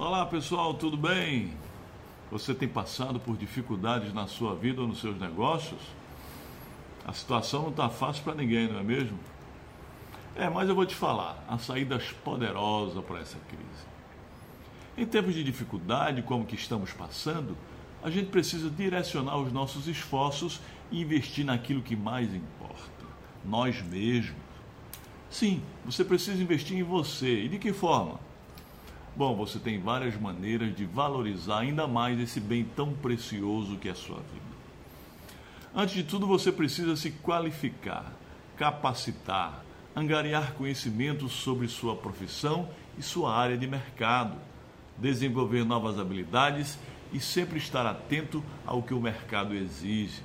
Olá pessoal, tudo bem? Você tem passado por dificuldades na sua vida ou nos seus negócios? A situação não está fácil para ninguém, não é mesmo? É, mas eu vou te falar, a saída poderosa para essa crise. Em tempos de dificuldade como que estamos passando, a gente precisa direcionar os nossos esforços e investir naquilo que mais importa, nós mesmos. Sim, você precisa investir em você. E de que forma? Bom, você tem várias maneiras de valorizar ainda mais esse bem tão precioso que é a sua vida. Antes de tudo, você precisa se qualificar, capacitar, angariar conhecimentos sobre sua profissão e sua área de mercado, desenvolver novas habilidades e sempre estar atento ao que o mercado exige.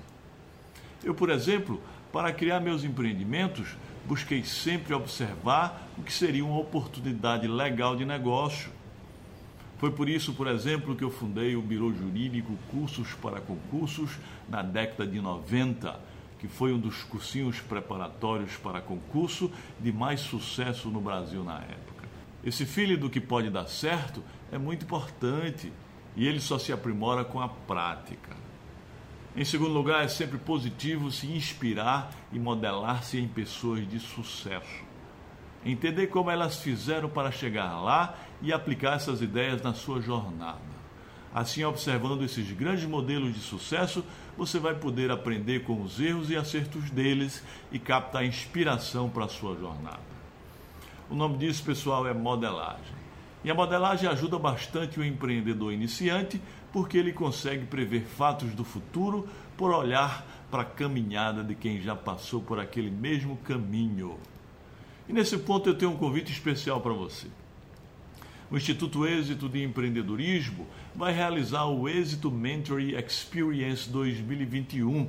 Eu, por exemplo, para criar meus empreendimentos, busquei sempre observar o que seria uma oportunidade legal de negócio. Foi por isso, por exemplo, que eu fundei o Biro Jurídico Cursos para Concursos na década de 90, que foi um dos cursinhos preparatórios para concurso de mais sucesso no Brasil na época. Esse filho do que pode dar certo é muito importante e ele só se aprimora com a prática. Em segundo lugar, é sempre positivo se inspirar e modelar-se em pessoas de sucesso. Entender como elas fizeram para chegar lá e aplicar essas ideias na sua jornada. Assim, observando esses grandes modelos de sucesso, você vai poder aprender com os erros e acertos deles e captar inspiração para a sua jornada. O nome disso, pessoal, é modelagem. E a modelagem ajuda bastante o empreendedor iniciante porque ele consegue prever fatos do futuro por olhar para a caminhada de quem já passou por aquele mesmo caminho. E nesse ponto eu tenho um convite especial para você. O Instituto Êxito de Empreendedorismo vai realizar o Êxito Mentoring Experience 2021,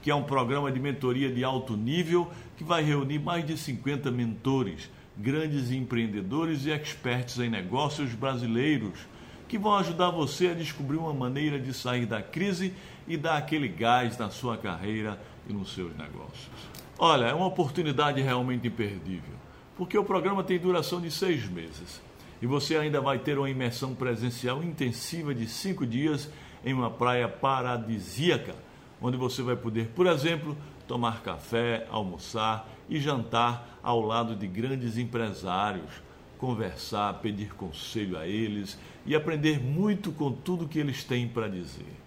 que é um programa de mentoria de alto nível que vai reunir mais de 50 mentores grandes empreendedores e experts em negócios brasileiros que vão ajudar você a descobrir uma maneira de sair da crise e dar aquele gás na sua carreira e nos seus negócios. Olha, é uma oportunidade realmente imperdível, porque o programa tem duração de seis meses e você ainda vai ter uma imersão presencial intensiva de cinco dias em uma praia paradisíaca, onde você vai poder, por exemplo, tomar café, almoçar e jantar ao lado de grandes empresários, conversar, pedir conselho a eles e aprender muito com tudo que eles têm para dizer.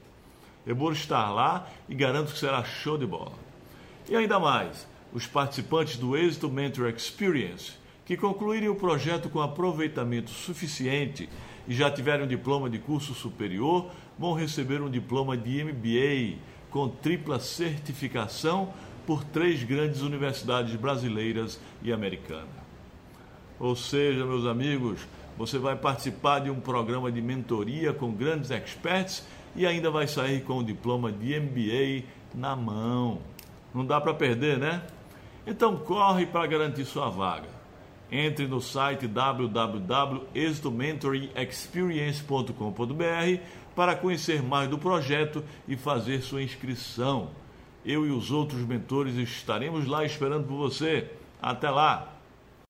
Eu vou estar lá e garanto que será show de bola. E ainda mais, os participantes do Êxito Mentor Experience, que concluírem o projeto com aproveitamento suficiente e já tiverem um diploma de curso superior, vão receber um diploma de MBA com tripla certificação por três grandes universidades brasileiras e americanas. Ou seja, meus amigos, você vai participar de um programa de mentoria com grandes experts e ainda vai sair com o diploma de MBA na mão. Não dá para perder, né? Então corre para garantir sua vaga. Entre no site www.exitomentoringexperience.com.br para conhecer mais do projeto e fazer sua inscrição. Eu e os outros mentores estaremos lá esperando por você. Até lá!